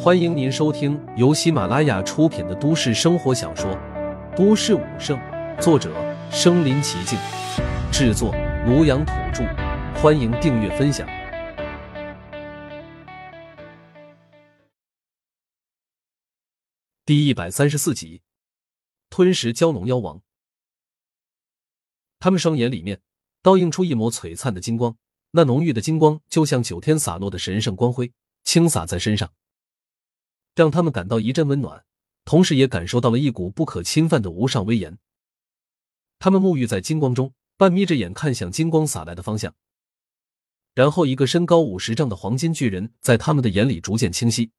欢迎您收听由喜马拉雅出品的都市生活小说《都市武圣》，作者：身临其境，制作：庐阳土著。欢迎订阅分享。第一百三十四集，吞食蛟龙妖王。他们双眼里面倒映出一抹璀璨的金光，那浓郁的金光就像九天洒落的神圣光辉，倾洒在身上。让他们感到一阵温暖，同时也感受到了一股不可侵犯的无上威严。他们沐浴在金光中，半眯着眼看向金光洒来的方向。然后，一个身高五十丈的黄金巨人在他们的眼里逐渐清晰。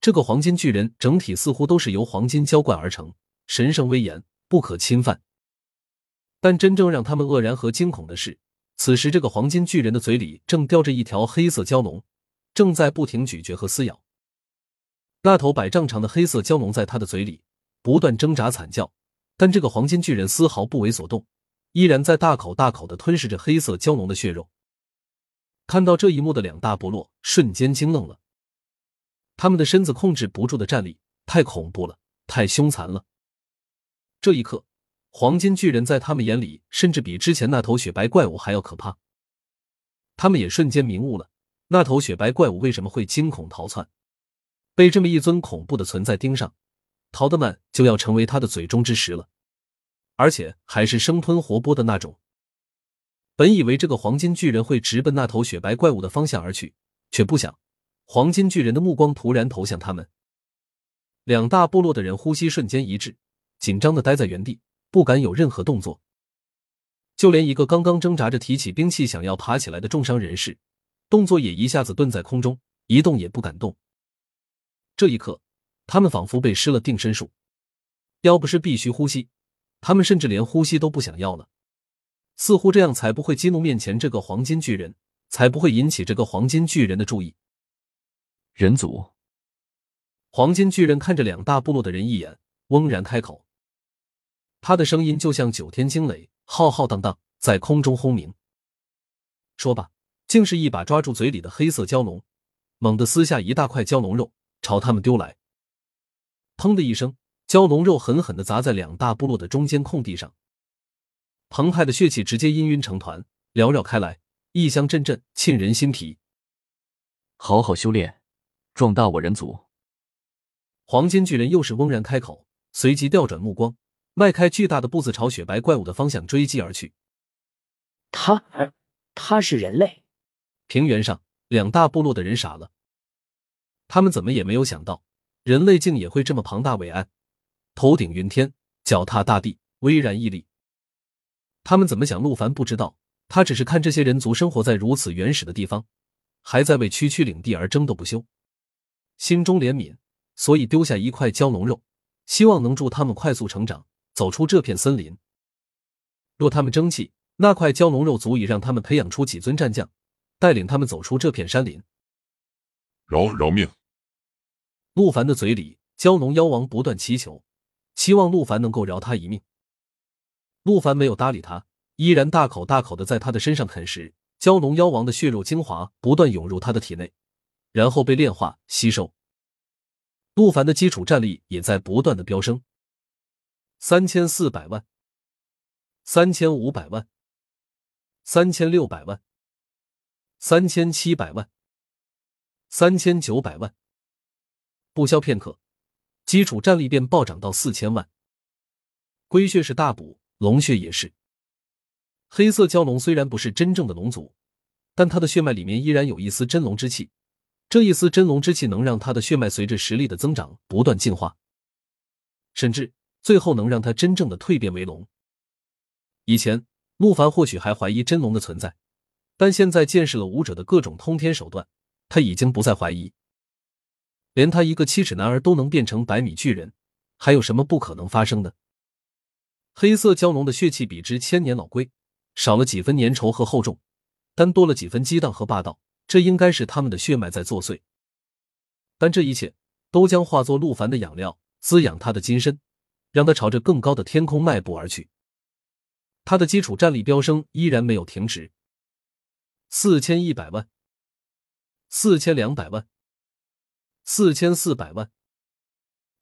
这个黄金巨人整体似乎都是由黄金浇灌而成，神圣威严，不可侵犯。但真正让他们愕然和惊恐的是，此时这个黄金巨人的嘴里正叼着一条黑色蛟龙，正在不停咀嚼和撕咬。那头百丈长的黑色蛟龙在他的嘴里不断挣扎惨叫，但这个黄金巨人丝毫不为所动，依然在大口大口的吞噬着黑色蛟龙的血肉。看到这一幕的两大部落瞬间惊愣了，他们的身子控制不住的站立，太恐怖了，太凶残了。这一刻，黄金巨人在他们眼里甚至比之前那头雪白怪物还要可怕。他们也瞬间明悟了，那头雪白怪物为什么会惊恐逃窜。被这么一尊恐怖的存在盯上，逃得慢就要成为他的嘴中之食了，而且还是生吞活剥的那种。本以为这个黄金巨人会直奔那头雪白怪物的方向而去，却不想，黄金巨人的目光突然投向他们。两大部落的人呼吸瞬间一滞，紧张的待在原地，不敢有任何动作。就连一个刚刚挣扎着提起兵器想要爬起来的重伤人士，动作也一下子顿在空中，一动也不敢动。这一刻，他们仿佛被施了定身术，要不是必须呼吸，他们甚至连呼吸都不想要了。似乎这样才不会激怒面前这个黄金巨人，才不会引起这个黄金巨人的注意。人族，黄金巨人看着两大部落的人一眼，嗡然开口，他的声音就像九天惊雷，浩浩荡荡在空中轰鸣。说罢，竟是一把抓住嘴里的黑色蛟龙，猛地撕下一大块蛟龙肉。朝他们丢来，砰的一声，蛟龙肉狠狠的砸在两大部落的中间空地上，澎湃的血气直接氤氲成团，缭绕开来，异香阵阵，沁人心脾。好好修炼，壮大我人族。黄金巨人又是嗡然开口，随即调转目光，迈开巨大的步子朝雪白怪物的方向追击而去。他，他是人类。平原上，两大部落的人傻了。他们怎么也没有想到，人类竟也会这么庞大伟岸，头顶云天，脚踏大地，巍然屹立。他们怎么想？陆凡不知道，他只是看这些人族生活在如此原始的地方，还在为区区领地而争斗不休，心中怜悯，所以丢下一块蛟龙肉，希望能助他们快速成长，走出这片森林。若他们争气，那块蛟龙肉足以让他们培养出几尊战将，带领他们走出这片山林。饶饶命！陆凡的嘴里，蛟龙妖王不断祈求，期望陆凡能够饶他一命。陆凡没有搭理他，依然大口大口的在他的身上啃食。蛟龙妖王的血肉精华不断涌入他的体内，然后被炼化吸收。陆凡的基础战力也在不断的飙升，三千四百万，三千五百万，三千六百万，三千七百万，三千九百万。不消片刻，基础战力便暴涨到四千万。龟血是大补，龙血也是。黑色蛟龙虽然不是真正的龙族，但它的血脉里面依然有一丝真龙之气。这一丝真龙之气能让他的血脉随着实力的增长不断进化，甚至最后能让他真正的蜕变为龙。以前陆凡或许还怀疑真龙的存在，但现在见识了武者的各种通天手段，他已经不再怀疑。连他一个七尺男儿都能变成百米巨人，还有什么不可能发生的？黑色蛟龙的血气比之千年老龟少了几分粘稠和厚重，但多了几分激荡和霸道。这应该是他们的血脉在作祟。但这一切都将化作陆凡的养料，滋养他的金身，让他朝着更高的天空迈步而去。他的基础战力飙升依然没有停止，四千一百万，四千两百万。四千四百万，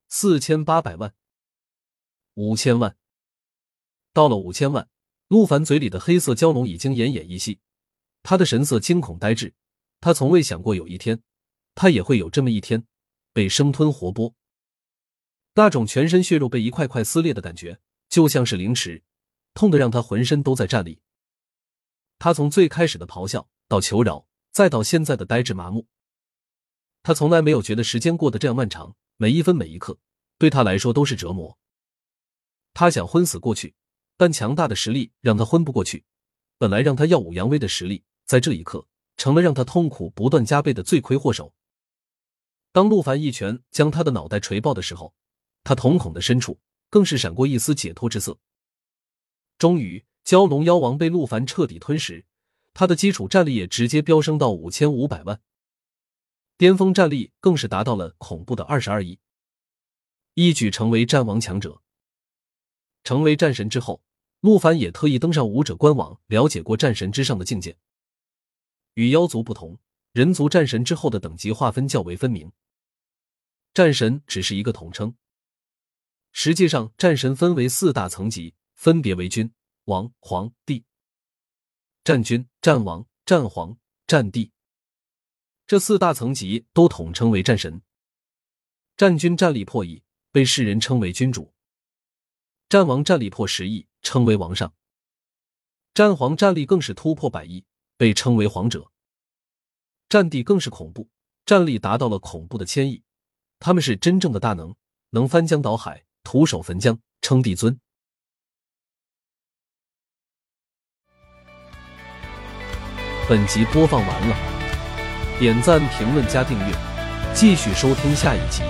四千八百万，五千万。到了五千万，陆凡嘴里的黑色蛟龙已经奄奄一息，他的神色惊恐呆滞。他从未想过有一天，他也会有这么一天，被生吞活剥。那种全身血肉被一块块撕裂的感觉，就像是凌迟，痛得让他浑身都在战栗。他从最开始的咆哮到求饶，再到现在的呆滞麻木。他从来没有觉得时间过得这样漫长，每一分每一刻对他来说都是折磨。他想昏死过去，但强大的实力让他昏不过去。本来让他耀武扬威的实力，在这一刻成了让他痛苦不断加倍的罪魁祸首。当陆凡一拳将他的脑袋锤爆的时候，他瞳孔的深处更是闪过一丝解脱之色。终于，蛟龙妖王被陆凡彻底吞噬，他的基础战力也直接飙升到五千五百万。巅峰战力更是达到了恐怖的二十二亿，一举成为战王强者。成为战神之后，陆凡也特意登上武者官网，了解过战神之上的境界。与妖族不同，人族战神之后的等级划分较为分明。战神只是一个统称，实际上战神分为四大层级，分别为君、王、皇帝。战君、战王、战皇、战帝。这四大层级都统称为战神。战军战力破亿，被世人称为君主；战王战力破十亿，称为王上；战皇战力更是突破百亿，被称为皇者；战帝更是恐怖，战力达到了恐怖的千亿。他们是真正的大能，能翻江倒海，徒手焚江，称帝尊。本集播放完了。点赞、评论、加订阅，继续收听下一集。